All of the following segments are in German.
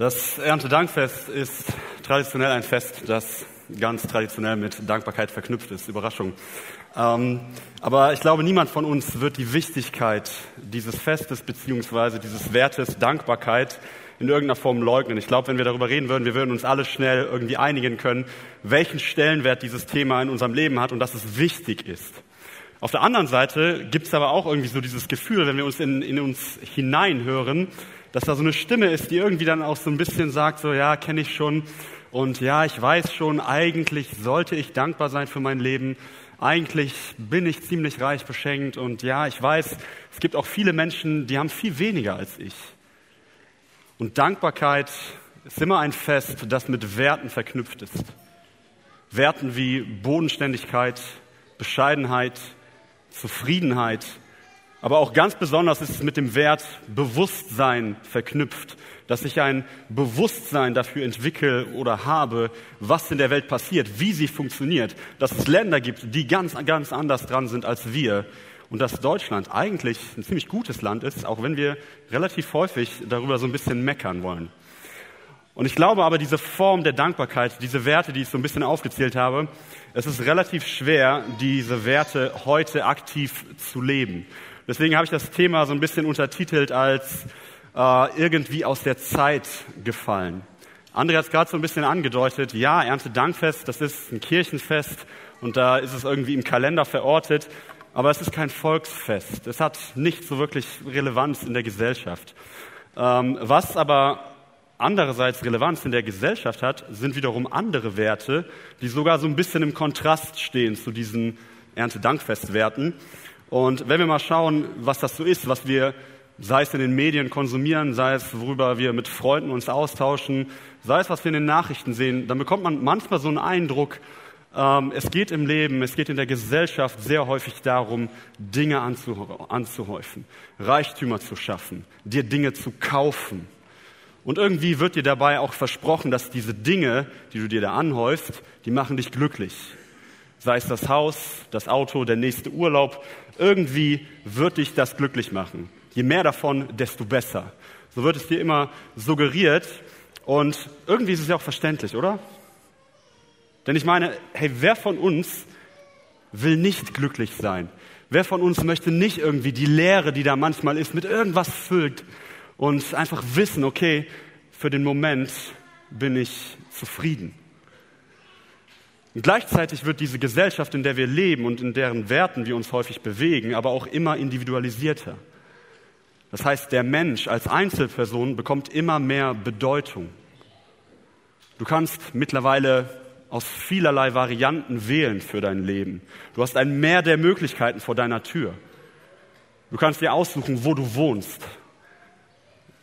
Das Erntedankfest ist traditionell ein Fest, das ganz traditionell mit Dankbarkeit verknüpft ist. Überraschung. Ähm, aber ich glaube, niemand von uns wird die Wichtigkeit dieses Festes beziehungsweise dieses Wertes Dankbarkeit in irgendeiner Form leugnen. Ich glaube, wenn wir darüber reden würden, wir würden uns alle schnell irgendwie einigen können, welchen Stellenwert dieses Thema in unserem Leben hat und dass es wichtig ist. Auf der anderen Seite gibt es aber auch irgendwie so dieses Gefühl, wenn wir uns in, in uns hineinhören, dass da so eine Stimme ist, die irgendwie dann auch so ein bisschen sagt, so ja, kenne ich schon und ja, ich weiß schon, eigentlich sollte ich dankbar sein für mein Leben. Eigentlich bin ich ziemlich reich beschenkt und ja, ich weiß, es gibt auch viele Menschen, die haben viel weniger als ich. Und Dankbarkeit ist immer ein Fest, das mit Werten verknüpft ist. Werten wie Bodenständigkeit, Bescheidenheit, Zufriedenheit, aber auch ganz besonders ist es mit dem Wert Bewusstsein verknüpft, dass ich ein Bewusstsein dafür entwickle oder habe, was in der Welt passiert, wie sie funktioniert, dass es Länder gibt, die ganz, ganz anders dran sind als wir und dass Deutschland eigentlich ein ziemlich gutes Land ist, auch wenn wir relativ häufig darüber so ein bisschen meckern wollen. Und ich glaube aber, diese Form der Dankbarkeit, diese Werte, die ich so ein bisschen aufgezählt habe, es ist relativ schwer, diese Werte heute aktiv zu leben. Deswegen habe ich das Thema so ein bisschen untertitelt als äh, irgendwie aus der Zeit gefallen. André hat es gerade so ein bisschen angedeutet. Ja, Erntedankfest, das ist ein Kirchenfest und da ist es irgendwie im Kalender verortet, aber es ist kein Volksfest. Es hat nicht so wirklich Relevanz in der Gesellschaft. Ähm, was aber andererseits Relevanz in der Gesellschaft hat, sind wiederum andere Werte, die sogar so ein bisschen im Kontrast stehen zu diesen Erntedankfestwerten. Und wenn wir mal schauen, was das so ist, was wir, sei es in den Medien konsumieren, sei es worüber wir mit Freunden uns austauschen, sei es was wir in den Nachrichten sehen, dann bekommt man manchmal so einen Eindruck, ähm, es geht im Leben, es geht in der Gesellschaft sehr häufig darum, Dinge anzuhäufen, Reichtümer zu schaffen, dir Dinge zu kaufen. Und irgendwie wird dir dabei auch versprochen, dass diese Dinge, die du dir da anhäufst, die machen dich glücklich. Sei es das Haus, das Auto, der nächste Urlaub, irgendwie wird dich das glücklich machen. Je mehr davon, desto besser. So wird es dir immer suggeriert. Und irgendwie ist es ja auch verständlich, oder? Denn ich meine, hey, wer von uns will nicht glücklich sein? Wer von uns möchte nicht irgendwie die Leere, die da manchmal ist, mit irgendwas füllt und einfach wissen, okay, für den Moment bin ich zufrieden. Und gleichzeitig wird diese Gesellschaft, in der wir leben und in deren Werten wir uns häufig bewegen, aber auch immer individualisierter. Das heißt, der Mensch als Einzelperson bekommt immer mehr Bedeutung. Du kannst mittlerweile aus vielerlei Varianten wählen für dein Leben. Du hast ein Mehr der Möglichkeiten vor deiner Tür. Du kannst dir aussuchen, wo du wohnst.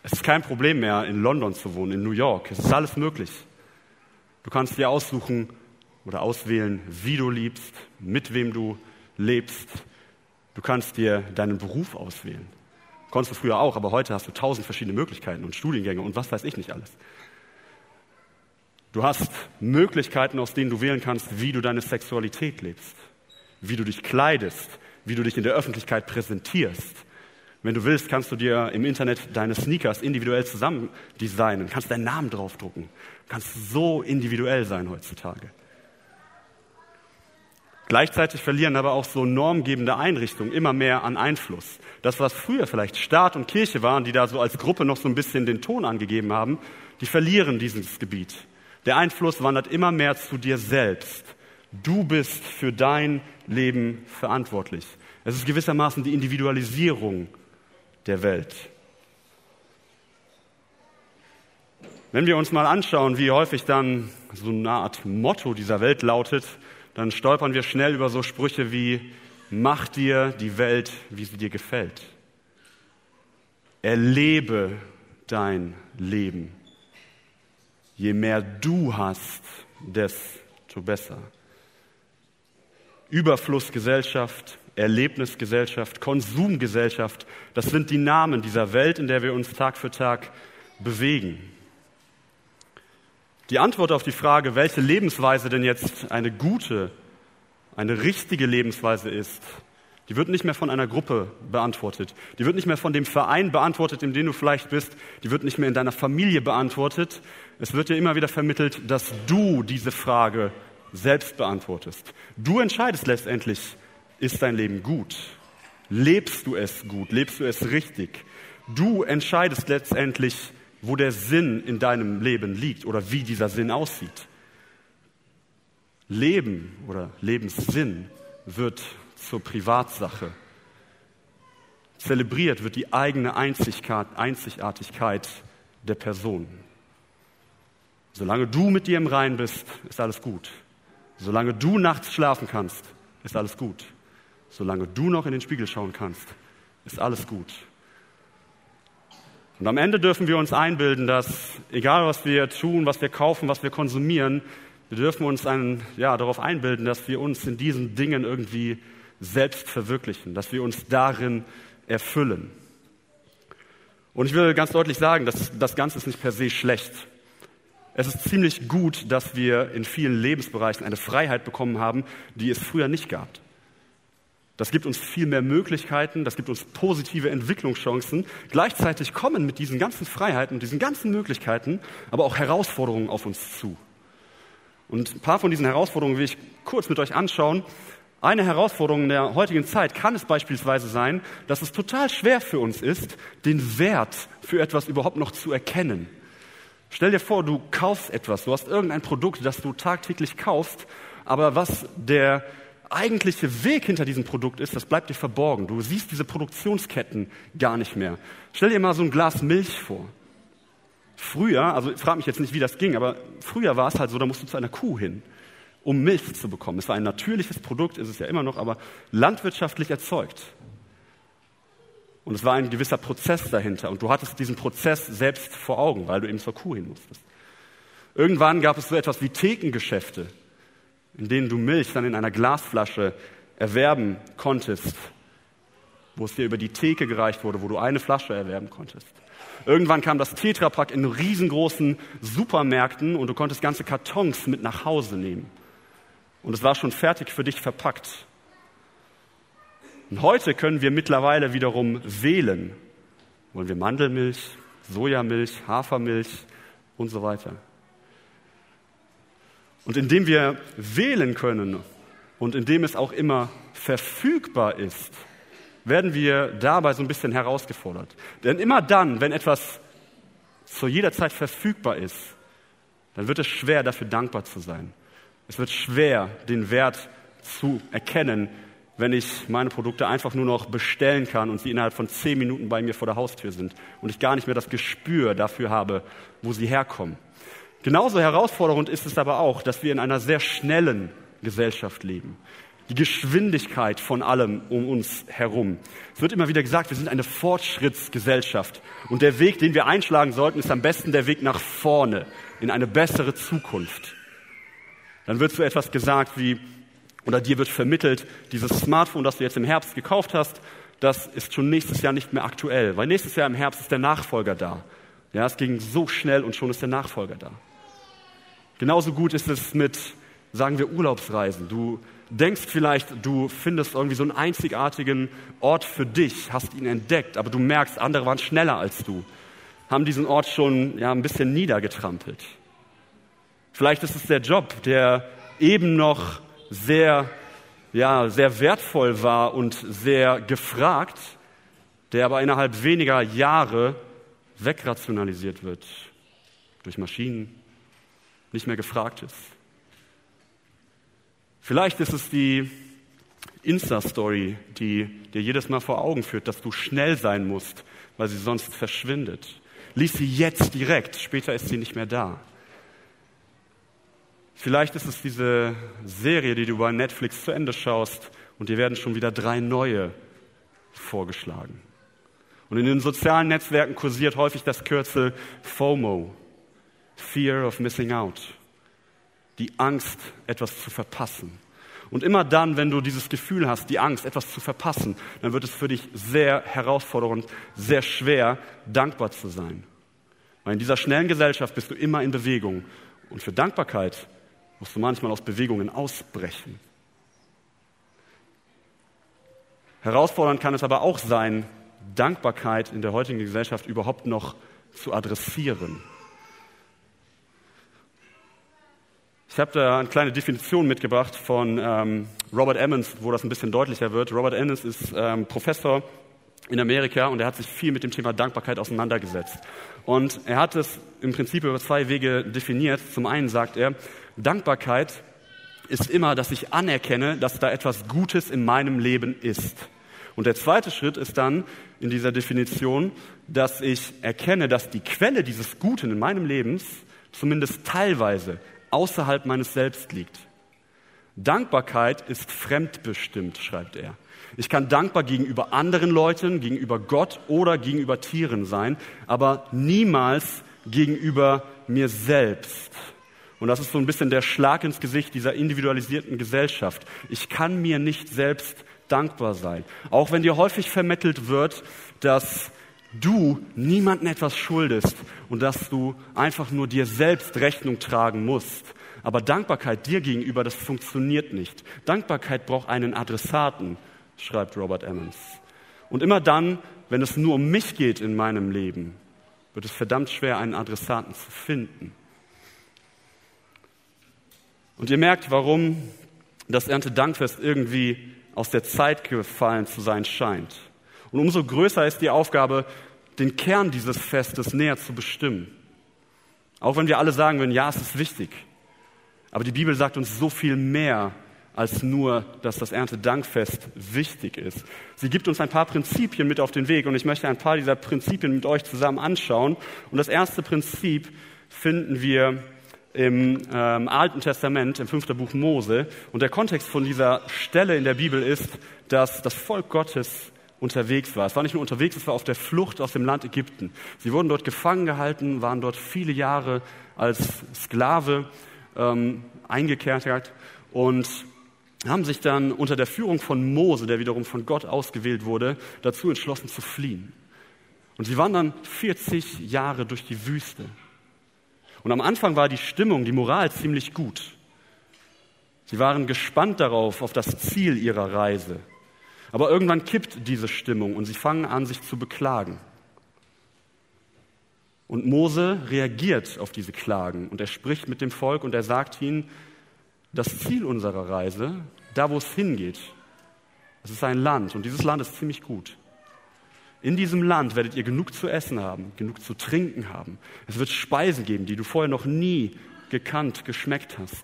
Es ist kein Problem mehr, in London zu wohnen, in New York. Es ist alles möglich. Du kannst dir aussuchen oder auswählen, wie du liebst, mit wem du lebst. Du kannst dir deinen Beruf auswählen. Konntest du früher auch, aber heute hast du tausend verschiedene Möglichkeiten und Studiengänge und was weiß ich nicht alles. Du hast Möglichkeiten, aus denen du wählen kannst, wie du deine Sexualität lebst, wie du dich kleidest, wie du dich in der Öffentlichkeit präsentierst, wenn du willst, kannst du dir im Internet deine Sneakers individuell zusammen designen, kannst deinen Namen draufdrucken, kannst so individuell sein heutzutage. Gleichzeitig verlieren aber auch so normgebende Einrichtungen immer mehr an Einfluss. Das, was früher vielleicht Staat und Kirche waren, die da so als Gruppe noch so ein bisschen den Ton angegeben haben, die verlieren dieses Gebiet. Der Einfluss wandert immer mehr zu dir selbst. Du bist für dein Leben verantwortlich. Es ist gewissermaßen die Individualisierung der Welt. Wenn wir uns mal anschauen, wie häufig dann so eine Art Motto dieser Welt lautet, dann stolpern wir schnell über so Sprüche wie, mach dir die Welt, wie sie dir gefällt. Erlebe dein Leben. Je mehr du hast, desto besser. Überflussgesellschaft, Erlebnisgesellschaft, Konsumgesellschaft, das sind die Namen dieser Welt, in der wir uns Tag für Tag bewegen. Die Antwort auf die Frage, welche Lebensweise denn jetzt eine gute, eine richtige Lebensweise ist, Die wird nicht mehr von einer Gruppe beantwortet. Die wird nicht mehr von dem Verein beantwortet, in dem du vielleicht bist. Die wird nicht mehr in deiner Familie beantwortet. Es wird dir immer wieder vermittelt, dass du diese Frage selbst beantwortest. Du entscheidest letztendlich, ist dein Leben gut? Lebst du es gut? Lebst du es richtig? Du entscheidest letztendlich, wo der Sinn in deinem Leben liegt oder wie dieser Sinn aussieht. Leben oder Lebenssinn wird zur Privatsache. Zelebriert wird die eigene Einzigartigkeit der Person. Solange du mit dir im Rein bist, ist alles gut. Solange du nachts schlafen kannst, ist alles gut. Solange du noch in den Spiegel schauen kannst, ist alles gut. Und am Ende dürfen wir uns einbilden, dass egal was wir tun, was wir kaufen, was wir konsumieren, wir dürfen uns einen, ja, darauf einbilden, dass wir uns in diesen Dingen irgendwie selbst verwirklichen, dass wir uns darin erfüllen. Und ich will ganz deutlich sagen, dass das Ganze ist nicht per se schlecht. Es ist ziemlich gut, dass wir in vielen Lebensbereichen eine Freiheit bekommen haben, die es früher nicht gab. Das gibt uns viel mehr Möglichkeiten, das gibt uns positive Entwicklungschancen. Gleichzeitig kommen mit diesen ganzen Freiheiten und diesen ganzen Möglichkeiten aber auch Herausforderungen auf uns zu. Und ein paar von diesen Herausforderungen will ich kurz mit euch anschauen eine Herausforderung der heutigen Zeit kann es beispielsweise sein, dass es total schwer für uns ist, den Wert für etwas überhaupt noch zu erkennen. Stell dir vor, du kaufst etwas, du hast irgendein Produkt, das du tagtäglich kaufst, aber was der eigentliche Weg hinter diesem Produkt ist, das bleibt dir verborgen. Du siehst diese Produktionsketten gar nicht mehr. Stell dir mal so ein Glas Milch vor. Früher, also frag mich jetzt nicht, wie das ging, aber früher war es halt so, da musst du zu einer Kuh hin um Milch zu bekommen. Es war ein natürliches Produkt, ist es ja immer noch, aber landwirtschaftlich erzeugt. Und es war ein gewisser Prozess dahinter. Und du hattest diesen Prozess selbst vor Augen, weil du eben zur Kuh hin musstest. Irgendwann gab es so etwas wie Thekengeschäfte, in denen du Milch dann in einer Glasflasche erwerben konntest, wo es dir über die Theke gereicht wurde, wo du eine Flasche erwerben konntest. Irgendwann kam das Tetrapack in riesengroßen Supermärkten und du konntest ganze Kartons mit nach Hause nehmen und es war schon fertig für dich verpackt. Und heute können wir mittlerweile wiederum wählen. Wollen wir Mandelmilch, Sojamilch, Hafermilch und so weiter. Und indem wir wählen können und indem es auch immer verfügbar ist, werden wir dabei so ein bisschen herausgefordert. Denn immer dann, wenn etwas zu jeder Zeit verfügbar ist, dann wird es schwer, dafür dankbar zu sein. Es wird schwer, den Wert zu erkennen, wenn ich meine Produkte einfach nur noch bestellen kann und sie innerhalb von zehn Minuten bei mir vor der Haustür sind und ich gar nicht mehr das Gespür dafür habe, wo sie herkommen. Genauso herausfordernd ist es aber auch, dass wir in einer sehr schnellen Gesellschaft leben. Die Geschwindigkeit von allem um uns herum. Es wird immer wieder gesagt, wir sind eine Fortschrittsgesellschaft. Und der Weg, den wir einschlagen sollten, ist am besten der Weg nach vorne, in eine bessere Zukunft. Dann wird so etwas gesagt wie, oder dir wird vermittelt, dieses Smartphone, das du jetzt im Herbst gekauft hast, das ist schon nächstes Jahr nicht mehr aktuell, weil nächstes Jahr im Herbst ist der Nachfolger da. Ja, es ging so schnell und schon ist der Nachfolger da. Genauso gut ist es mit, sagen wir, Urlaubsreisen. Du denkst vielleicht, du findest irgendwie so einen einzigartigen Ort für dich, hast ihn entdeckt, aber du merkst, andere waren schneller als du, haben diesen Ort schon ja, ein bisschen niedergetrampelt. Vielleicht ist es der Job, der eben noch sehr, ja, sehr wertvoll war und sehr gefragt, der aber innerhalb weniger Jahre wegrationalisiert wird durch Maschinen, nicht mehr gefragt ist. Vielleicht ist es die Insta-Story, die dir jedes Mal vor Augen führt, dass du schnell sein musst, weil sie sonst verschwindet. Lies sie jetzt direkt, später ist sie nicht mehr da. Vielleicht ist es diese Serie, die du bei Netflix zu Ende schaust und dir werden schon wieder drei neue vorgeschlagen. Und in den sozialen Netzwerken kursiert häufig das Kürzel FOMO, Fear of Missing Out, die Angst, etwas zu verpassen. Und immer dann, wenn du dieses Gefühl hast, die Angst, etwas zu verpassen, dann wird es für dich sehr herausfordernd, sehr schwer, dankbar zu sein. Weil in dieser schnellen Gesellschaft bist du immer in Bewegung. Und für Dankbarkeit musst du manchmal aus Bewegungen ausbrechen. Herausfordernd kann es aber auch sein, Dankbarkeit in der heutigen Gesellschaft überhaupt noch zu adressieren. Ich habe da eine kleine Definition mitgebracht von ähm, Robert Emmons, wo das ein bisschen deutlicher wird. Robert Emmons ist ähm, Professor in Amerika und er hat sich viel mit dem Thema Dankbarkeit auseinandergesetzt. Und er hat es im Prinzip über zwei Wege definiert. Zum einen sagt er, Dankbarkeit ist immer, dass ich anerkenne, dass da etwas Gutes in meinem Leben ist. Und der zweite Schritt ist dann in dieser Definition, dass ich erkenne, dass die Quelle dieses Guten in meinem Leben zumindest teilweise außerhalb meines Selbst liegt. Dankbarkeit ist fremdbestimmt, schreibt er. Ich kann dankbar gegenüber anderen Leuten, gegenüber Gott oder gegenüber Tieren sein, aber niemals gegenüber mir selbst. Und das ist so ein bisschen der Schlag ins Gesicht dieser individualisierten Gesellschaft. Ich kann mir nicht selbst dankbar sein. Auch wenn dir häufig vermittelt wird, dass du niemandem etwas schuldest und dass du einfach nur dir selbst Rechnung tragen musst. Aber Dankbarkeit dir gegenüber, das funktioniert nicht. Dankbarkeit braucht einen Adressaten, schreibt Robert Emmons. Und immer dann, wenn es nur um mich geht in meinem Leben, wird es verdammt schwer, einen Adressaten zu finden. Und ihr merkt, warum das Erntedankfest irgendwie aus der Zeit gefallen zu sein scheint. Und umso größer ist die Aufgabe, den Kern dieses Festes näher zu bestimmen. Auch wenn wir alle sagen würden, ja, es ist wichtig. Aber die Bibel sagt uns so viel mehr als nur, dass das Erntedankfest wichtig ist. Sie gibt uns ein paar Prinzipien mit auf den Weg und ich möchte ein paar dieser Prinzipien mit euch zusammen anschauen. Und das erste Prinzip finden wir im ähm, Alten Testament, im fünften Buch Mose. Und der Kontext von dieser Stelle in der Bibel ist, dass das Volk Gottes unterwegs war. Es war nicht nur unterwegs, es war auf der Flucht aus dem Land Ägypten. Sie wurden dort gefangen gehalten, waren dort viele Jahre als Sklave ähm, eingekerkert und haben sich dann unter der Führung von Mose, der wiederum von Gott ausgewählt wurde, dazu entschlossen zu fliehen. Und sie waren dann 40 Jahre durch die Wüste. Und am Anfang war die Stimmung, die Moral ziemlich gut. Sie waren gespannt darauf, auf das Ziel ihrer Reise. Aber irgendwann kippt diese Stimmung und sie fangen an, sich zu beklagen. Und Mose reagiert auf diese Klagen und er spricht mit dem Volk und er sagt ihnen, das Ziel unserer Reise, da wo es hingeht, es ist ein Land und dieses Land ist ziemlich gut. In diesem Land werdet ihr genug zu essen haben, genug zu trinken haben. Es wird Speisen geben, die du vorher noch nie gekannt, geschmeckt hast.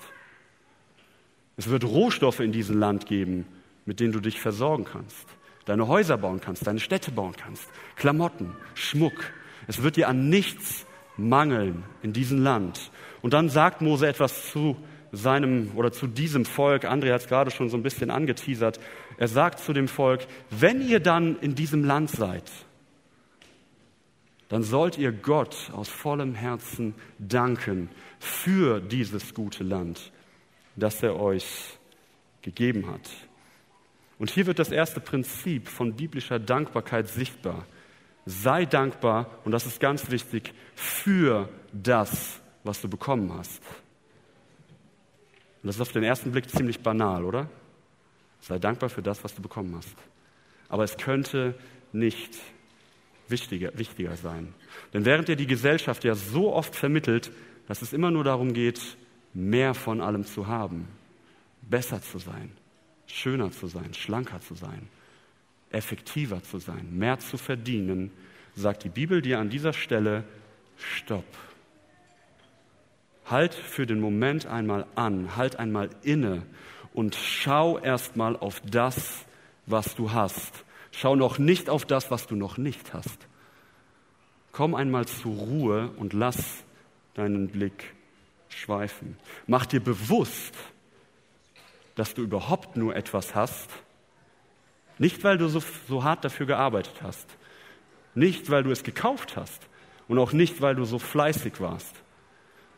Es wird Rohstoffe in diesem Land geben, mit denen du dich versorgen kannst. Deine Häuser bauen kannst, deine Städte bauen kannst, Klamotten, Schmuck. Es wird dir an nichts mangeln in diesem Land. Und dann sagt Mose etwas zu seinem oder zu diesem Volk. André hat es gerade schon so ein bisschen angeteasert. Er sagt zu dem Volk, wenn ihr dann in diesem Land seid, dann sollt ihr Gott aus vollem Herzen danken für dieses gute Land, das er euch gegeben hat. Und hier wird das erste Prinzip von biblischer Dankbarkeit sichtbar. Sei dankbar, und das ist ganz wichtig, für das, was du bekommen hast. Und das ist auf den ersten Blick ziemlich banal, oder? Sei dankbar für das, was du bekommen hast. Aber es könnte nicht wichtiger, wichtiger sein. Denn während dir die Gesellschaft ja so oft vermittelt, dass es immer nur darum geht, mehr von allem zu haben, besser zu sein, schöner zu sein, schlanker zu sein, effektiver zu sein, mehr zu verdienen, sagt die Bibel dir an dieser Stelle, stopp. Halt für den Moment einmal an, halt einmal inne und schau erstmal auf das, was du hast. Schau noch nicht auf das, was du noch nicht hast. Komm einmal zur Ruhe und lass deinen Blick schweifen. Mach dir bewusst, dass du überhaupt nur etwas hast, nicht weil du so, so hart dafür gearbeitet hast, nicht weil du es gekauft hast und auch nicht weil du so fleißig warst,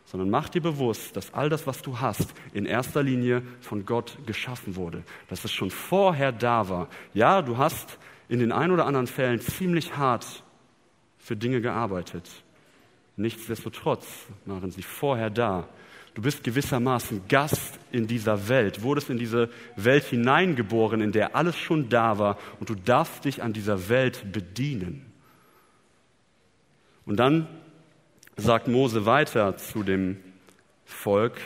sondern mach dir bewusst, dass all das, was du hast, in erster Linie von Gott geschaffen wurde, dass es schon vorher da war. Ja, du hast in den ein oder anderen Fällen ziemlich hart für Dinge gearbeitet. Nichtsdestotrotz waren sie vorher da. Du bist gewissermaßen Gast in dieser Welt, wurdest in diese Welt hineingeboren, in der alles schon da war und du darfst dich an dieser Welt bedienen. Und dann sagt Mose weiter zu dem Volk,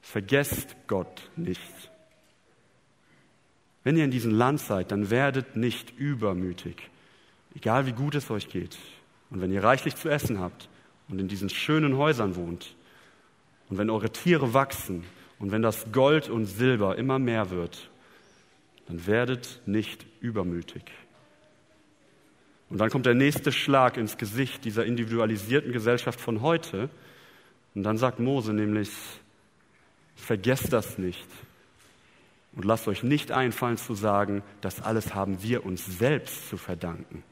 vergesst Gott nicht. Wenn ihr in diesem Land seid, dann werdet nicht übermütig, egal wie gut es euch geht. Und wenn ihr reichlich zu essen habt und in diesen schönen Häusern wohnt, und wenn eure Tiere wachsen und wenn das Gold und Silber immer mehr wird, dann werdet nicht übermütig. Und dann kommt der nächste Schlag ins Gesicht dieser individualisierten Gesellschaft von heute. Und dann sagt Mose nämlich, vergesst das nicht. Und lasst euch nicht einfallen zu sagen, das alles haben wir uns selbst zu verdanken.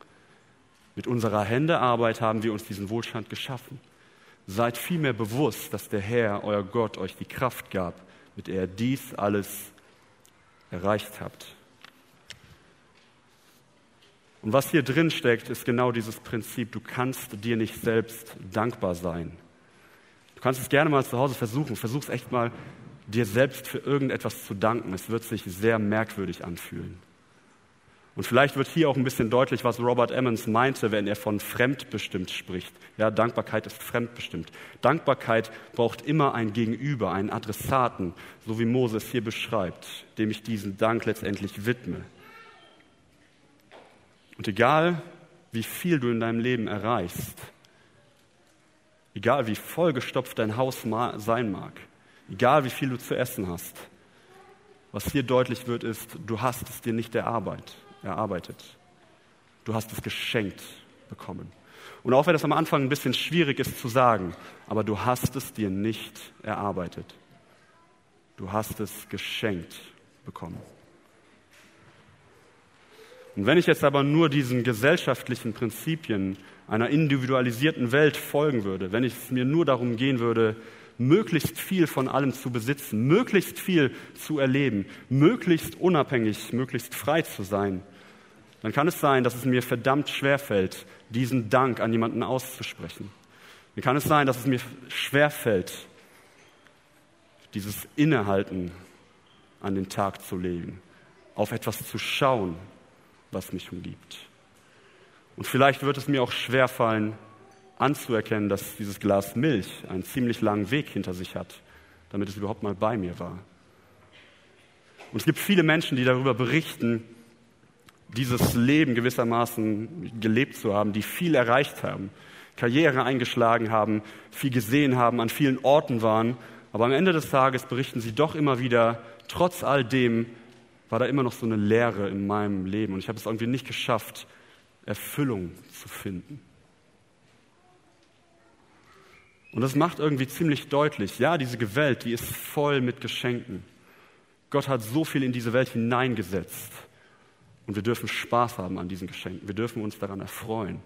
Mit unserer Händearbeit haben wir uns diesen Wohlstand geschaffen. Seid vielmehr bewusst, dass der Herr, euer Gott, euch die Kraft gab, mit der ihr dies alles erreicht habt. Und was hier drin steckt, ist genau dieses Prinzip. Du kannst dir nicht selbst dankbar sein. Du kannst es gerne mal zu Hause versuchen. Versuch es echt mal, dir selbst für irgendetwas zu danken. Es wird sich sehr merkwürdig anfühlen. Und vielleicht wird hier auch ein bisschen deutlich, was Robert Emmons meinte, wenn er von fremdbestimmt spricht. Ja, Dankbarkeit ist fremdbestimmt. Dankbarkeit braucht immer ein Gegenüber, einen Adressaten, so wie Moses hier beschreibt, dem ich diesen Dank letztendlich widme. Und egal, wie viel du in deinem Leben erreichst, egal wie vollgestopft dein Haus sein mag, egal wie viel du zu essen hast, was hier deutlich wird, ist, du hast es dir nicht erarbeitet erarbeitet. Du hast es geschenkt bekommen. Und auch wenn das am Anfang ein bisschen schwierig ist zu sagen, aber du hast es dir nicht erarbeitet. Du hast es geschenkt bekommen. Und wenn ich jetzt aber nur diesen gesellschaftlichen Prinzipien einer individualisierten Welt folgen würde, wenn es mir nur darum gehen würde, möglichst viel von allem zu besitzen, möglichst viel zu erleben, möglichst unabhängig, möglichst frei zu sein, dann kann es sein, dass es mir verdammt schwer fällt, diesen Dank an jemanden auszusprechen. Dann kann es sein, dass es mir schwer fällt, dieses Innehalten an den Tag zu legen, auf etwas zu schauen, was mich umgibt. Und vielleicht wird es mir auch schwer fallen, anzuerkennen, dass dieses Glas Milch einen ziemlich langen Weg hinter sich hat, damit es überhaupt mal bei mir war. Und es gibt viele Menschen, die darüber berichten, dieses Leben gewissermaßen gelebt zu haben, die viel erreicht haben, Karriere eingeschlagen haben, viel gesehen haben, an vielen Orten waren. Aber am Ende des Tages berichten sie doch immer wieder, trotz all dem war da immer noch so eine Leere in meinem Leben und ich habe es irgendwie nicht geschafft, Erfüllung zu finden. Und das macht irgendwie ziemlich deutlich, ja, diese Welt, die ist voll mit Geschenken. Gott hat so viel in diese Welt hineingesetzt. Und wir dürfen Spaß haben an diesen Geschenken. Wir dürfen uns daran erfreuen.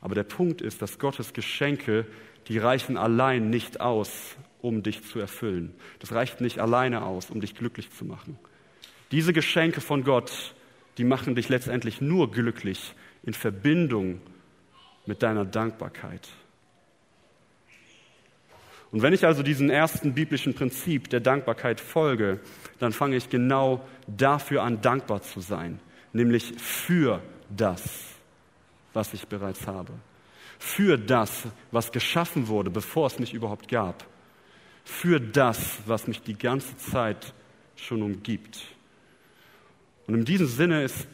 Aber der Punkt ist, dass Gottes Geschenke, die reichen allein nicht aus, um dich zu erfüllen. Das reicht nicht alleine aus, um dich glücklich zu machen. Diese Geschenke von Gott, die machen dich letztendlich nur glücklich in Verbindung mit deiner Dankbarkeit. Und wenn ich also diesem ersten biblischen Prinzip der Dankbarkeit folge, dann fange ich genau dafür an, dankbar zu sein, nämlich für das, was ich bereits habe, für das, was geschaffen wurde, bevor es mich überhaupt gab, für das, was mich die ganze Zeit schon umgibt. Und in diesem Sinne ist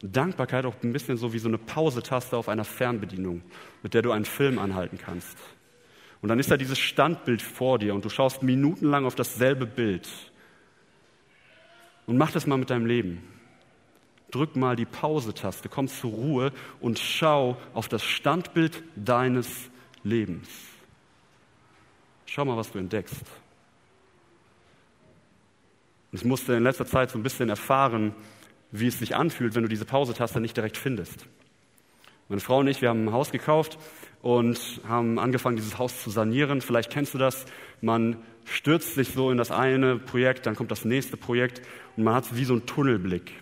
Dankbarkeit auch ein bisschen so wie so eine Pausetaste auf einer Fernbedienung, mit der du einen Film anhalten kannst. Und dann ist da dieses Standbild vor dir und du schaust minutenlang auf dasselbe Bild. Und mach das mal mit deinem Leben. Drück mal die Pause-Taste, komm zur Ruhe und schau auf das Standbild deines Lebens. Schau mal, was du entdeckst. ich musste in letzter Zeit so ein bisschen erfahren, wie es sich anfühlt, wenn du diese Pause-Taste nicht direkt findest. Meine Frau und ich, wir haben ein Haus gekauft und haben angefangen, dieses Haus zu sanieren. Vielleicht kennst du das. Man stürzt sich so in das eine Projekt, dann kommt das nächste Projekt und man hat wie so einen Tunnelblick.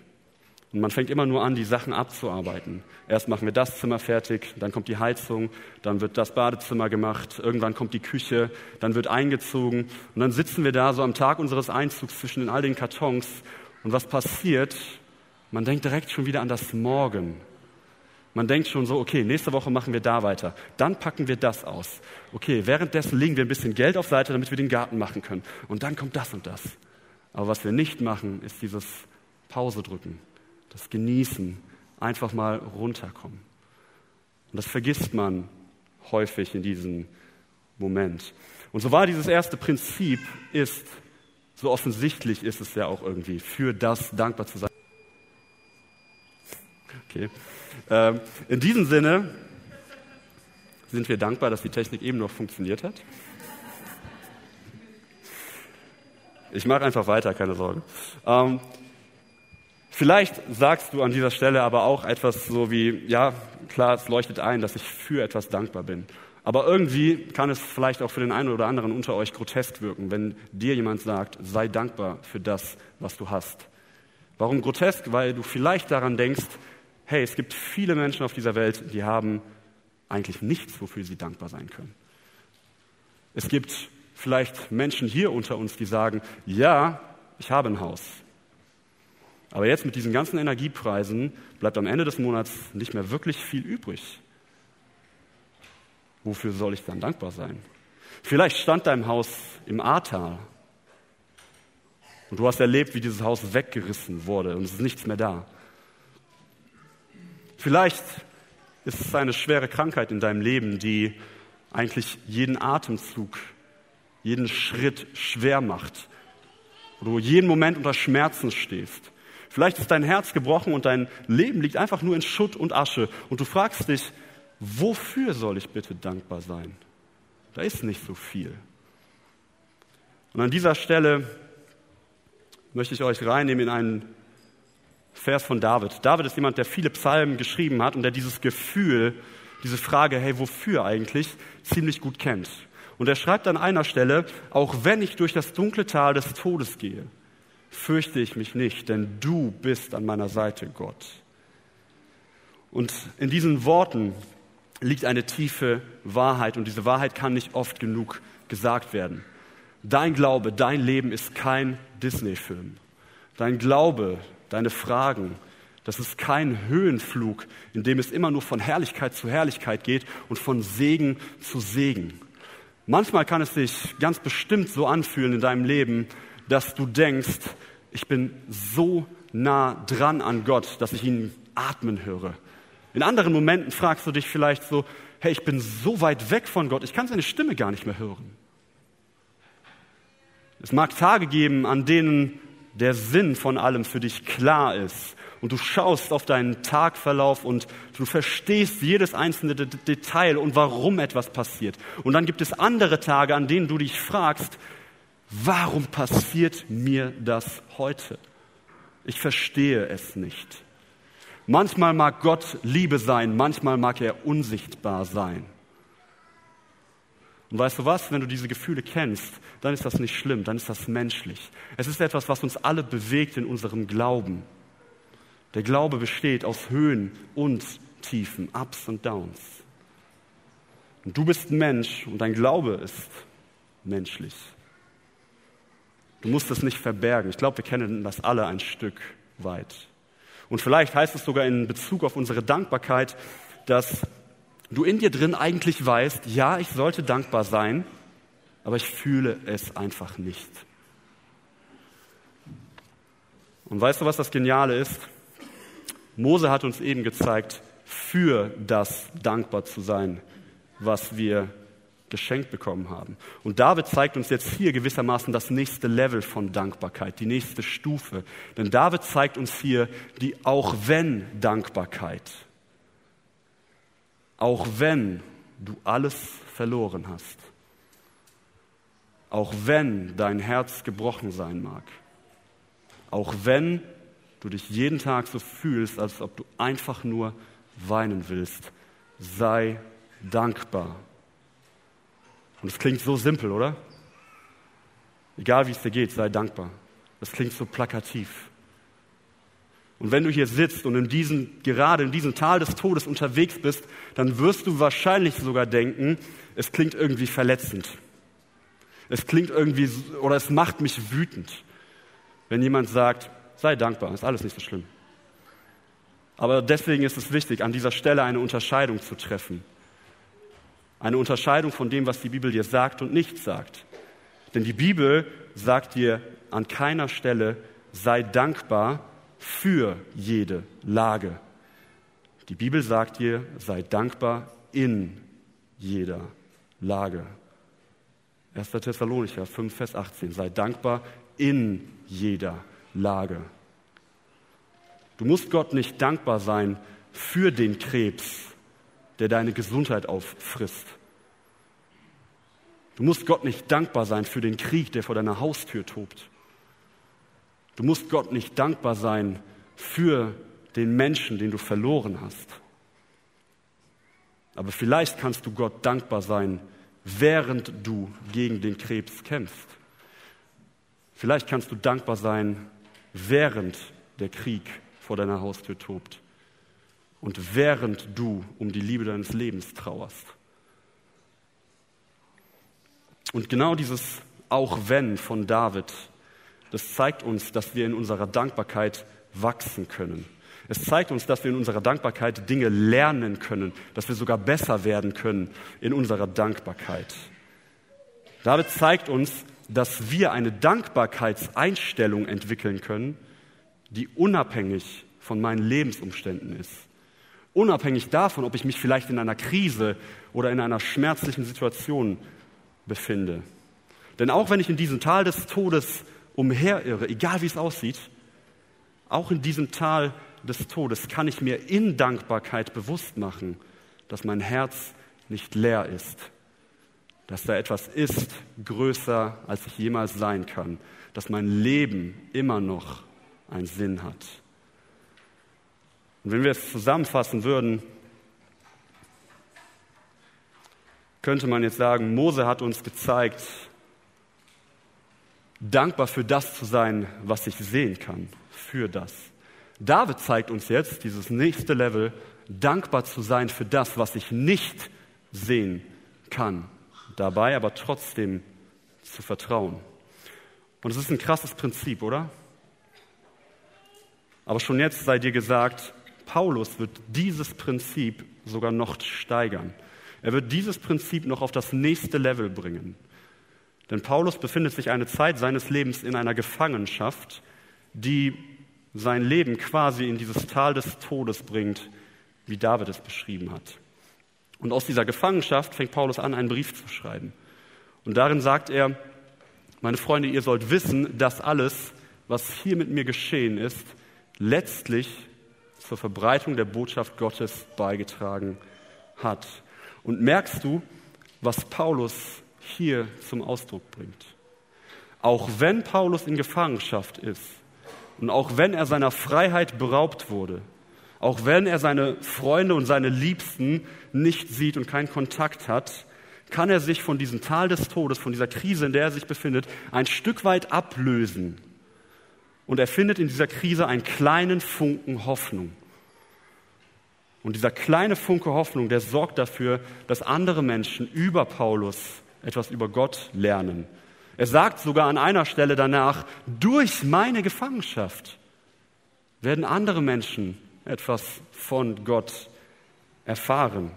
Und man fängt immer nur an, die Sachen abzuarbeiten. Erst machen wir das Zimmer fertig, dann kommt die Heizung, dann wird das Badezimmer gemacht, irgendwann kommt die Küche, dann wird eingezogen und dann sitzen wir da so am Tag unseres Einzugs zwischen all den Kartons und was passiert? Man denkt direkt schon wieder an das Morgen. Man denkt schon so, okay, nächste Woche machen wir da weiter. Dann packen wir das aus. Okay, währenddessen legen wir ein bisschen Geld auf Seite, damit wir den Garten machen können. Und dann kommt das und das. Aber was wir nicht machen, ist dieses Pause drücken das Genießen, einfach mal runterkommen. Und das vergisst man häufig in diesem Moment. Und so war dieses erste Prinzip, ist, so offensichtlich ist es ja auch irgendwie, für das dankbar zu sein. Okay. Ähm, in diesem Sinne sind wir dankbar, dass die Technik eben noch funktioniert hat. Ich mache einfach weiter, keine Sorge. Ähm, Vielleicht sagst du an dieser Stelle aber auch etwas so wie, ja, klar, es leuchtet ein, dass ich für etwas dankbar bin. Aber irgendwie kann es vielleicht auch für den einen oder anderen unter euch grotesk wirken, wenn dir jemand sagt, sei dankbar für das, was du hast. Warum grotesk? Weil du vielleicht daran denkst, hey, es gibt viele Menschen auf dieser Welt, die haben eigentlich nichts, wofür sie dankbar sein können. Es gibt vielleicht Menschen hier unter uns, die sagen, ja, ich habe ein Haus, aber jetzt mit diesen ganzen Energiepreisen bleibt am Ende des Monats nicht mehr wirklich viel übrig. Wofür soll ich dann dankbar sein? Vielleicht stand dein Haus im Ahrtal und du hast erlebt, wie dieses Haus weggerissen wurde und es ist nichts mehr da. Vielleicht ist es eine schwere Krankheit in deinem Leben, die eigentlich jeden Atemzug, jeden Schritt schwer macht, wo du jeden Moment unter Schmerzen stehst. Vielleicht ist dein Herz gebrochen und dein Leben liegt einfach nur in Schutt und Asche. Und du fragst dich, wofür soll ich bitte dankbar sein? Da ist nicht so viel. Und an dieser Stelle möchte ich euch reinnehmen in einen Vers von David. David ist jemand, der viele Psalmen geschrieben hat und der dieses Gefühl, diese Frage, hey, wofür eigentlich, ziemlich gut kennt. Und er schreibt an einer Stelle, auch wenn ich durch das dunkle Tal des Todes gehe, fürchte ich mich nicht, denn du bist an meiner Seite, Gott. Und in diesen Worten liegt eine tiefe Wahrheit und diese Wahrheit kann nicht oft genug gesagt werden. Dein Glaube, dein Leben ist kein Disney-Film. Dein Glaube, deine Fragen, das ist kein Höhenflug, in dem es immer nur von Herrlichkeit zu Herrlichkeit geht und von Segen zu Segen. Manchmal kann es sich ganz bestimmt so anfühlen in deinem Leben, dass du denkst, ich bin so nah dran an Gott, dass ich ihn atmen höre. In anderen Momenten fragst du dich vielleicht so, hey, ich bin so weit weg von Gott, ich kann seine Stimme gar nicht mehr hören. Es mag Tage geben, an denen der Sinn von allem für dich klar ist und du schaust auf deinen Tagverlauf und du verstehst jedes einzelne Detail und warum etwas passiert. Und dann gibt es andere Tage, an denen du dich fragst, Warum passiert mir das heute? Ich verstehe es nicht. Manchmal mag Gott Liebe sein, manchmal mag er unsichtbar sein. Und weißt du was, wenn du diese Gefühle kennst, dann ist das nicht schlimm, dann ist das menschlich. Es ist etwas, was uns alle bewegt in unserem Glauben. Der Glaube besteht aus Höhen und Tiefen, Ups und Downs. Und du bist ein Mensch und dein Glaube ist menschlich. Du musst es nicht verbergen. Ich glaube, wir kennen das alle ein Stück weit. Und vielleicht heißt es sogar in Bezug auf unsere Dankbarkeit, dass du in dir drin eigentlich weißt, ja, ich sollte dankbar sein, aber ich fühle es einfach nicht. Und weißt du, was das Geniale ist? Mose hat uns eben gezeigt, für das dankbar zu sein, was wir geschenkt bekommen haben. Und David zeigt uns jetzt hier gewissermaßen das nächste Level von Dankbarkeit, die nächste Stufe. Denn David zeigt uns hier die auch wenn Dankbarkeit. Auch wenn du alles verloren hast. Auch wenn dein Herz gebrochen sein mag. Auch wenn du dich jeden Tag so fühlst, als ob du einfach nur weinen willst. Sei dankbar und es klingt so simpel, oder? Egal wie es dir geht, sei dankbar. Das klingt so plakativ. Und wenn du hier sitzt und in diesem, gerade in diesem Tal des Todes unterwegs bist, dann wirst du wahrscheinlich sogar denken, es klingt irgendwie verletzend. Es klingt irgendwie, oder es macht mich wütend, wenn jemand sagt, sei dankbar, ist alles nicht so schlimm. Aber deswegen ist es wichtig, an dieser Stelle eine Unterscheidung zu treffen. Eine Unterscheidung von dem, was die Bibel dir sagt und nicht sagt. Denn die Bibel sagt dir an keiner Stelle, sei dankbar für jede Lage. Die Bibel sagt dir, sei dankbar in jeder Lage. 1. Thessalonicher 5, Vers 18, sei dankbar in jeder Lage. Du musst Gott nicht dankbar sein für den Krebs, der deine Gesundheit auffrisst. Du musst Gott nicht dankbar sein für den Krieg, der vor deiner Haustür tobt. Du musst Gott nicht dankbar sein für den Menschen, den du verloren hast. Aber vielleicht kannst du Gott dankbar sein, während du gegen den Krebs kämpfst. Vielleicht kannst du dankbar sein, während der Krieg vor deiner Haustür tobt und während du um die Liebe deines Lebens trauerst. Und genau dieses auch wenn von David, das zeigt uns, dass wir in unserer Dankbarkeit wachsen können. Es zeigt uns, dass wir in unserer Dankbarkeit Dinge lernen können, dass wir sogar besser werden können in unserer Dankbarkeit. David zeigt uns, dass wir eine Dankbarkeitseinstellung entwickeln können, die unabhängig von meinen Lebensumständen ist. Unabhängig davon, ob ich mich vielleicht in einer Krise oder in einer schmerzlichen Situation befinde. Denn auch wenn ich in diesem Tal des Todes umherirre, egal wie es aussieht, auch in diesem Tal des Todes kann ich mir in Dankbarkeit bewusst machen, dass mein Herz nicht leer ist, dass da etwas ist größer, als ich jemals sein kann, dass mein Leben immer noch einen Sinn hat. Und wenn wir es zusammenfassen würden, könnte man jetzt sagen, Mose hat uns gezeigt, dankbar für das zu sein, was ich sehen kann, für das. David zeigt uns jetzt dieses nächste Level, dankbar zu sein für das, was ich nicht sehen kann, dabei aber trotzdem zu vertrauen. Und es ist ein krasses Prinzip, oder? Aber schon jetzt sei dir gesagt, Paulus wird dieses Prinzip sogar noch steigern. Er wird dieses Prinzip noch auf das nächste Level bringen. Denn Paulus befindet sich eine Zeit seines Lebens in einer Gefangenschaft, die sein Leben quasi in dieses Tal des Todes bringt, wie David es beschrieben hat. Und aus dieser Gefangenschaft fängt Paulus an, einen Brief zu schreiben. Und darin sagt er, meine Freunde, ihr sollt wissen, dass alles, was hier mit mir geschehen ist, letztlich zur Verbreitung der Botschaft Gottes beigetragen hat. Und merkst du, was Paulus hier zum Ausdruck bringt? Auch wenn Paulus in Gefangenschaft ist und auch wenn er seiner Freiheit beraubt wurde, auch wenn er seine Freunde und seine Liebsten nicht sieht und keinen Kontakt hat, kann er sich von diesem Tal des Todes, von dieser Krise, in der er sich befindet, ein Stück weit ablösen und er findet in dieser Krise einen kleinen Funken Hoffnung. Und dieser kleine Funke Hoffnung, der sorgt dafür, dass andere Menschen über Paulus etwas über Gott lernen. Er sagt sogar an einer Stelle danach, durch meine Gefangenschaft werden andere Menschen etwas von Gott erfahren.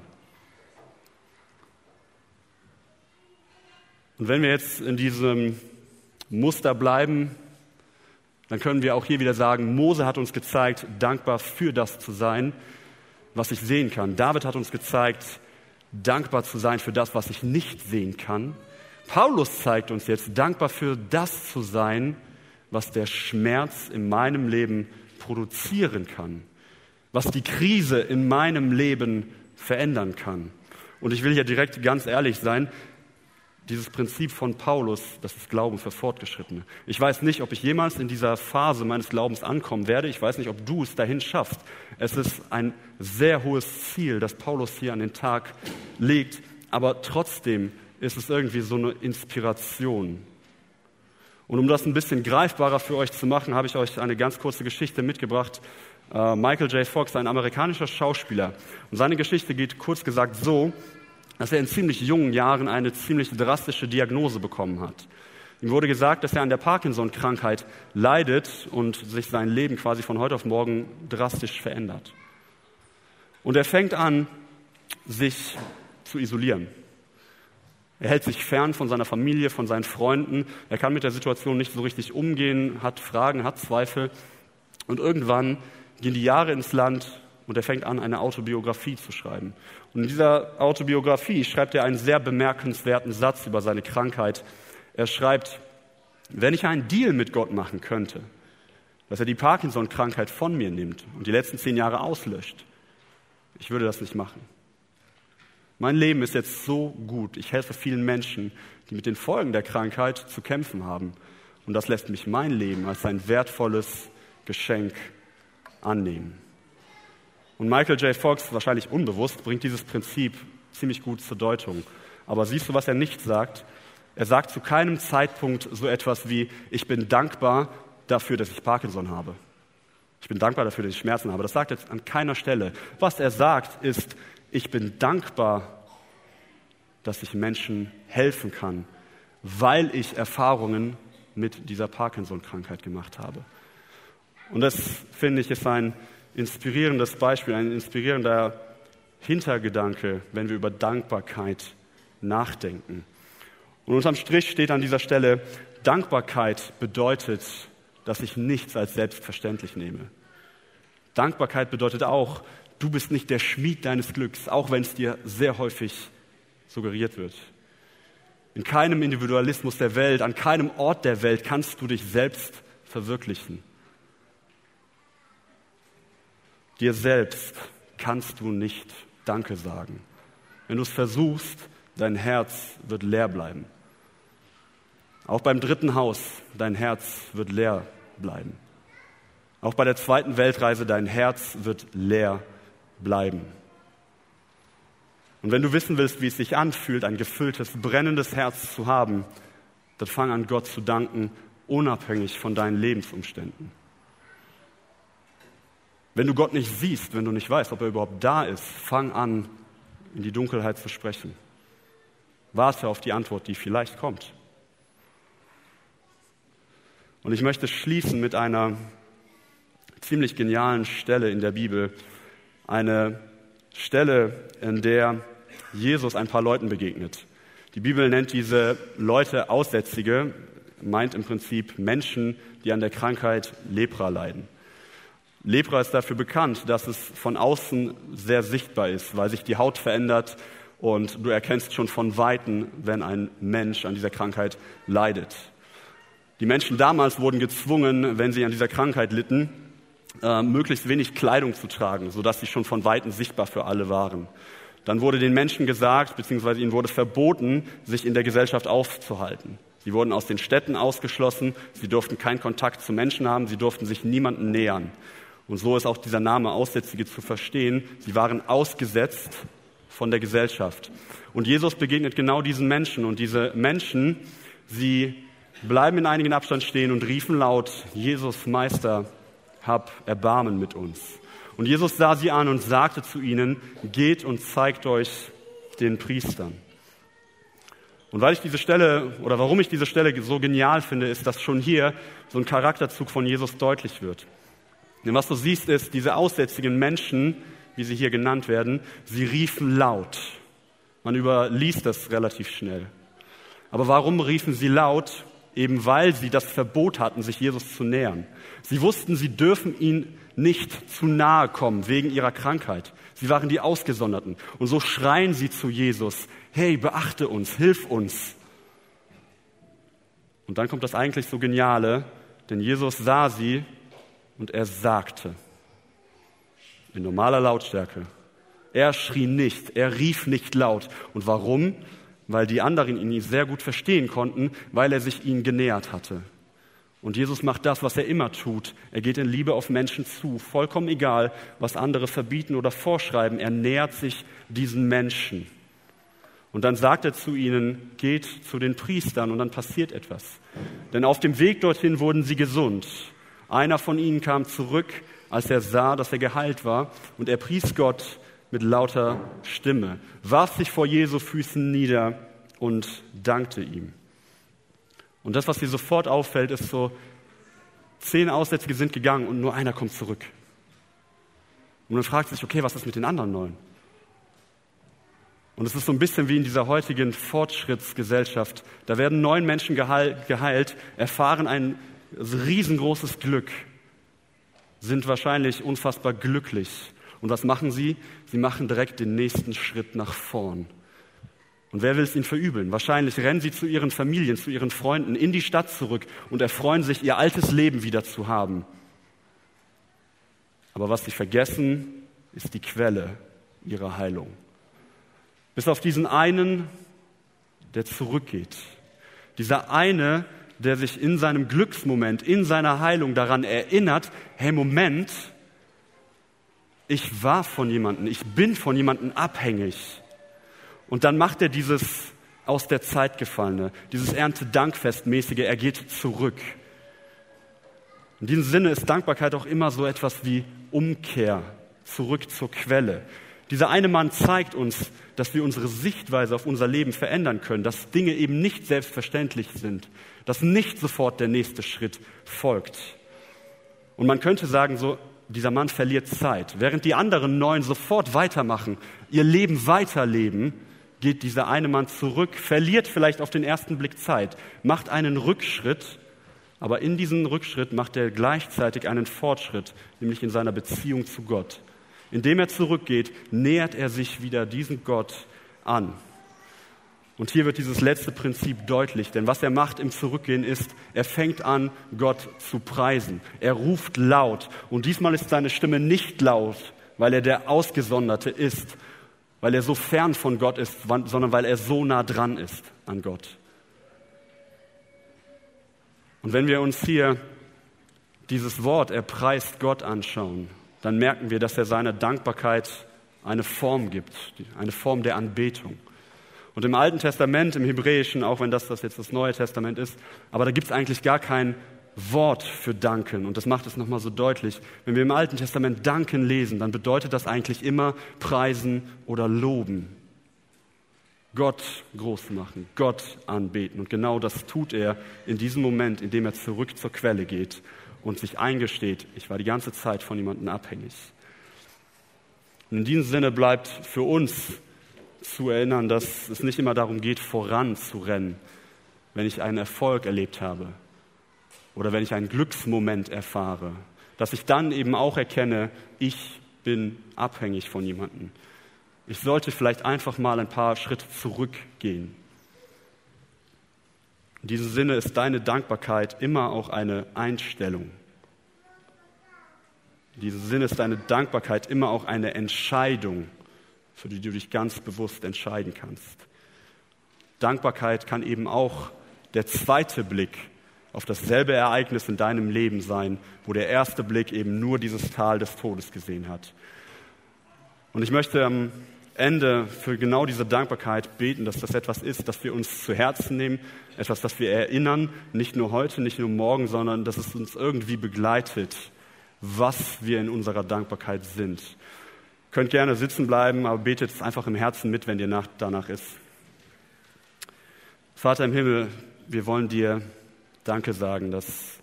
Und wenn wir jetzt in diesem Muster bleiben, dann können wir auch hier wieder sagen, Mose hat uns gezeigt, dankbar für das zu sein, was ich sehen kann. David hat uns gezeigt, dankbar zu sein für das, was ich nicht sehen kann. Paulus zeigt uns jetzt, dankbar für das zu sein, was der Schmerz in meinem Leben produzieren kann, was die Krise in meinem Leben verändern kann. Und ich will hier direkt ganz ehrlich sein, dieses Prinzip von Paulus, das ist Glauben für Fortgeschrittene. Ich weiß nicht, ob ich jemals in dieser Phase meines Glaubens ankommen werde. Ich weiß nicht, ob du es dahin schaffst. Es ist ein sehr hohes Ziel, das Paulus hier an den Tag legt. Aber trotzdem ist es irgendwie so eine Inspiration. Und um das ein bisschen greifbarer für euch zu machen, habe ich euch eine ganz kurze Geschichte mitgebracht Äh, Michael J. Fox, ein amerikanischer Schauspieler. Und seine Geschichte geht kurz gesagt so, dass er in ziemlich jungen Jahren eine ziemlich drastische Diagnose bekommen hat. Ihm wurde gesagt, dass er an der Parkinson-Krankheit leidet und sich sein Leben quasi von heute auf morgen drastisch verändert. Und er fängt an, sich zu isolieren. Er hält sich fern von seiner Familie, von seinen Freunden. Er kann mit der Situation nicht so richtig umgehen, hat Fragen, hat Zweifel. Und irgendwann gehen die Jahre ins Land und er fängt an, eine Autobiografie zu schreiben. Und in dieser Autobiografie schreibt er einen sehr bemerkenswerten Satz über seine Krankheit. Er schreibt, wenn ich einen Deal mit Gott machen könnte, dass er die Parkinson-Krankheit von mir nimmt und die letzten zehn Jahre auslöscht, ich würde das nicht machen. Mein Leben ist jetzt so gut. Ich helfe vielen Menschen, die mit den Folgen der Krankheit zu kämpfen haben. Und das lässt mich mein Leben als ein wertvolles Geschenk annehmen. Und Michael J. Fox, wahrscheinlich unbewusst, bringt dieses Prinzip ziemlich gut zur Deutung. Aber siehst du, was er nicht sagt? Er sagt zu keinem Zeitpunkt so etwas wie, ich bin dankbar dafür, dass ich Parkinson habe. Ich bin dankbar dafür, dass ich Schmerzen habe. Das sagt er an keiner Stelle. Was er sagt, ist, ich bin dankbar, dass ich Menschen helfen kann, weil ich Erfahrungen mit dieser Parkinson-Krankheit gemacht habe. Und das, finde ich, ist ein inspirierendes Beispiel, ein inspirierender Hintergedanke, wenn wir über Dankbarkeit nachdenken. Und unterm Strich steht an dieser Stelle, Dankbarkeit bedeutet, dass ich nichts als selbstverständlich nehme. Dankbarkeit bedeutet auch, du bist nicht der Schmied deines Glücks, auch wenn es dir sehr häufig suggeriert wird. In keinem Individualismus der Welt, an keinem Ort der Welt kannst du dich selbst verwirklichen. Dir selbst kannst du nicht Danke sagen. Wenn du es versuchst, dein Herz wird leer bleiben. Auch beim dritten Haus, dein Herz wird leer bleiben. Auch bei der zweiten Weltreise, dein Herz wird leer bleiben. Und wenn du wissen willst, wie es sich anfühlt, ein gefülltes, brennendes Herz zu haben, dann fang an, Gott zu danken, unabhängig von deinen Lebensumständen. Wenn du Gott nicht siehst, wenn du nicht weißt, ob er überhaupt da ist, fang an, in die Dunkelheit zu sprechen. Warte auf die Antwort, die vielleicht kommt. Und ich möchte schließen mit einer ziemlich genialen Stelle in der Bibel. Eine Stelle, in der Jesus ein paar Leuten begegnet. Die Bibel nennt diese Leute Aussätzige, meint im Prinzip Menschen, die an der Krankheit Lepra leiden. Lepra ist dafür bekannt, dass es von außen sehr sichtbar ist, weil sich die Haut verändert und du erkennst schon von Weitem, wenn ein Mensch an dieser Krankheit leidet. Die Menschen damals wurden gezwungen, wenn sie an dieser Krankheit litten, äh, möglichst wenig Kleidung zu tragen, sodass sie schon von Weitem sichtbar für alle waren. Dann wurde den Menschen gesagt, beziehungsweise ihnen wurde verboten, sich in der Gesellschaft aufzuhalten. Sie wurden aus den Städten ausgeschlossen, sie durften keinen Kontakt zu Menschen haben, sie durften sich niemandem nähern. Und so ist auch dieser Name Aussätzige zu verstehen. Sie waren ausgesetzt von der Gesellschaft. Und Jesus begegnet genau diesen Menschen. Und diese Menschen, sie bleiben in einigen Abstand stehen und riefen laut, Jesus, Meister, hab Erbarmen mit uns. Und Jesus sah sie an und sagte zu ihnen, geht und zeigt euch den Priestern. Und weil ich diese Stelle oder warum ich diese Stelle so genial finde, ist, dass schon hier so ein Charakterzug von Jesus deutlich wird. Denn was du siehst, ist, diese aussätzigen Menschen, wie sie hier genannt werden, sie riefen laut. Man überliest das relativ schnell. Aber warum riefen sie laut? Eben weil sie das Verbot hatten, sich Jesus zu nähern. Sie wussten, sie dürfen ihn nicht zu nahe kommen wegen ihrer Krankheit. Sie waren die Ausgesonderten. Und so schreien sie zu Jesus, hey, beachte uns, hilf uns. Und dann kommt das eigentlich so Geniale, denn Jesus sah sie und er sagte in normaler Lautstärke. Er schrie nicht, er rief nicht laut. Und warum? Weil die anderen ihn sehr gut verstehen konnten, weil er sich ihnen genähert hatte. Und Jesus macht das, was er immer tut. Er geht in Liebe auf Menschen zu, vollkommen egal, was andere verbieten oder vorschreiben. Er nähert sich diesen Menschen. Und dann sagt er zu ihnen, geht zu den Priestern und dann passiert etwas. Denn auf dem Weg dorthin wurden sie gesund. Einer von ihnen kam zurück als er sah, dass er geheilt war, und er pries Gott mit lauter Stimme, warf sich vor Jesu Füßen nieder und dankte ihm. Und das, was dir sofort auffällt, ist so, zehn Aussätzige sind gegangen und nur einer kommt zurück. Und man fragt sich, okay, was ist mit den anderen neun? Und es ist so ein bisschen wie in dieser heutigen Fortschrittsgesellschaft. Da werden neun Menschen geheilt, erfahren riesengroßes Glück, sind wahrscheinlich unfassbar glücklich. Und was machen sie? Sie machen direkt den nächsten Schritt nach vorn. Und wer will es ihnen verübeln? Wahrscheinlich rennen sie zu ihren Familien, zu ihren Freunden in die Stadt zurück und erfreuen sich, ihr altes Leben wieder zu haben. Aber was sie vergessen, ist die Quelle ihrer Heilung. Bis auf diesen einen, der zurückgeht. Dieser eine, der sich in seinem Glücksmoment, in seiner Heilung daran erinnert, hey Moment, ich war von jemandem, ich bin von jemandem abhängig. Und dann macht er dieses aus der Zeit gefallene, dieses Erntedankfestmäßige, er geht zurück. In diesem Sinne ist Dankbarkeit auch immer so etwas wie Umkehr, zurück zur Quelle. Dieser eine Mann zeigt uns, dass wir unsere Sichtweise auf unser Leben verändern können, dass Dinge eben nicht selbstverständlich sind, dass nicht sofort der nächste Schritt folgt. Und man könnte sagen, so, dieser Mann verliert Zeit. Während die anderen neun sofort weitermachen, ihr Leben weiterleben, geht dieser eine Mann zurück, verliert vielleicht auf den ersten Blick Zeit, macht einen Rückschritt, aber in diesem Rückschritt macht er gleichzeitig einen Fortschritt, nämlich in seiner Beziehung zu Gott. Indem er zurückgeht, nähert er sich wieder diesem Gott an. Und hier wird dieses letzte Prinzip deutlich, denn was er macht im Zurückgehen ist, er fängt an, Gott zu preisen. Er ruft laut und diesmal ist seine Stimme nicht laut, weil er der Ausgesonderte ist, weil er so fern von Gott ist, sondern weil er so nah dran ist an Gott. Und wenn wir uns hier dieses Wort, er preist Gott anschauen, dann merken wir, dass er seiner Dankbarkeit eine Form gibt, eine Form der Anbetung. Und im Alten Testament, im Hebräischen, auch wenn das, das jetzt das Neue Testament ist, aber da gibt es eigentlich gar kein Wort für danken. Und das macht es nochmal so deutlich. Wenn wir im Alten Testament danken lesen, dann bedeutet das eigentlich immer preisen oder loben. Gott groß machen, Gott anbeten. Und genau das tut er in diesem Moment, in dem er zurück zur Quelle geht und sich eingesteht, ich war die ganze Zeit von jemandem abhängig. Und in diesem Sinne bleibt für uns zu erinnern, dass es nicht immer darum geht, voranzurennen, wenn ich einen Erfolg erlebt habe oder wenn ich einen Glücksmoment erfahre, dass ich dann eben auch erkenne, ich bin abhängig von jemandem. Ich sollte vielleicht einfach mal ein paar Schritte zurückgehen. In diesem Sinne ist deine Dankbarkeit immer auch eine Einstellung. In diesem Sinne ist deine Dankbarkeit immer auch eine Entscheidung, für die du dich ganz bewusst entscheiden kannst. Dankbarkeit kann eben auch der zweite Blick auf dasselbe Ereignis in deinem Leben sein, wo der erste Blick eben nur dieses Tal des Todes gesehen hat. Und ich möchte am Ende für genau diese Dankbarkeit beten, dass das etwas ist, das wir uns zu Herzen nehmen, etwas, das wir erinnern, nicht nur heute, nicht nur morgen, sondern dass es uns irgendwie begleitet, was wir in unserer Dankbarkeit sind. Könnt gerne sitzen bleiben, aber betet es einfach im Herzen mit, wenn dir nach, danach ist. Vater im Himmel, wir wollen dir Danke sagen, dass,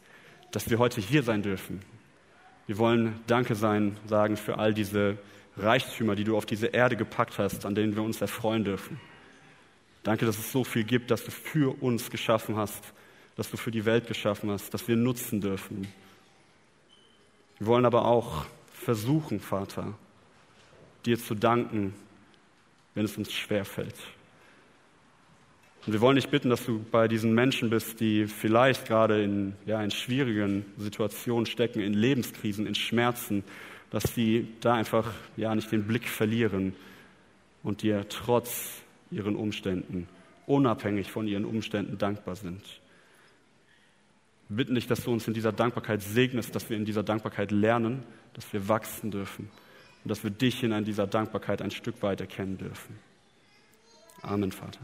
dass wir heute hier sein dürfen. Wir wollen Danke sein, sagen für all diese Reichtümer, die du auf diese Erde gepackt hast, an denen wir uns erfreuen dürfen. Danke, dass es so viel gibt, dass du für uns geschaffen hast, dass du für die Welt geschaffen hast, dass wir nutzen dürfen. Wir wollen aber auch versuchen, Vater, dir zu danken, wenn es uns schwerfällt. Und wir wollen dich bitten, dass du bei diesen Menschen bist, die vielleicht gerade in, ja, in schwierigen Situationen stecken, in Lebenskrisen, in Schmerzen, dass sie da einfach ja nicht den Blick verlieren und dir trotz ihren Umständen, unabhängig von ihren Umständen dankbar sind. Bitten dich, dass du uns in dieser Dankbarkeit segnest, dass wir in dieser Dankbarkeit lernen, dass wir wachsen dürfen und dass wir dich in dieser Dankbarkeit ein Stück weit erkennen dürfen. Amen, Vater.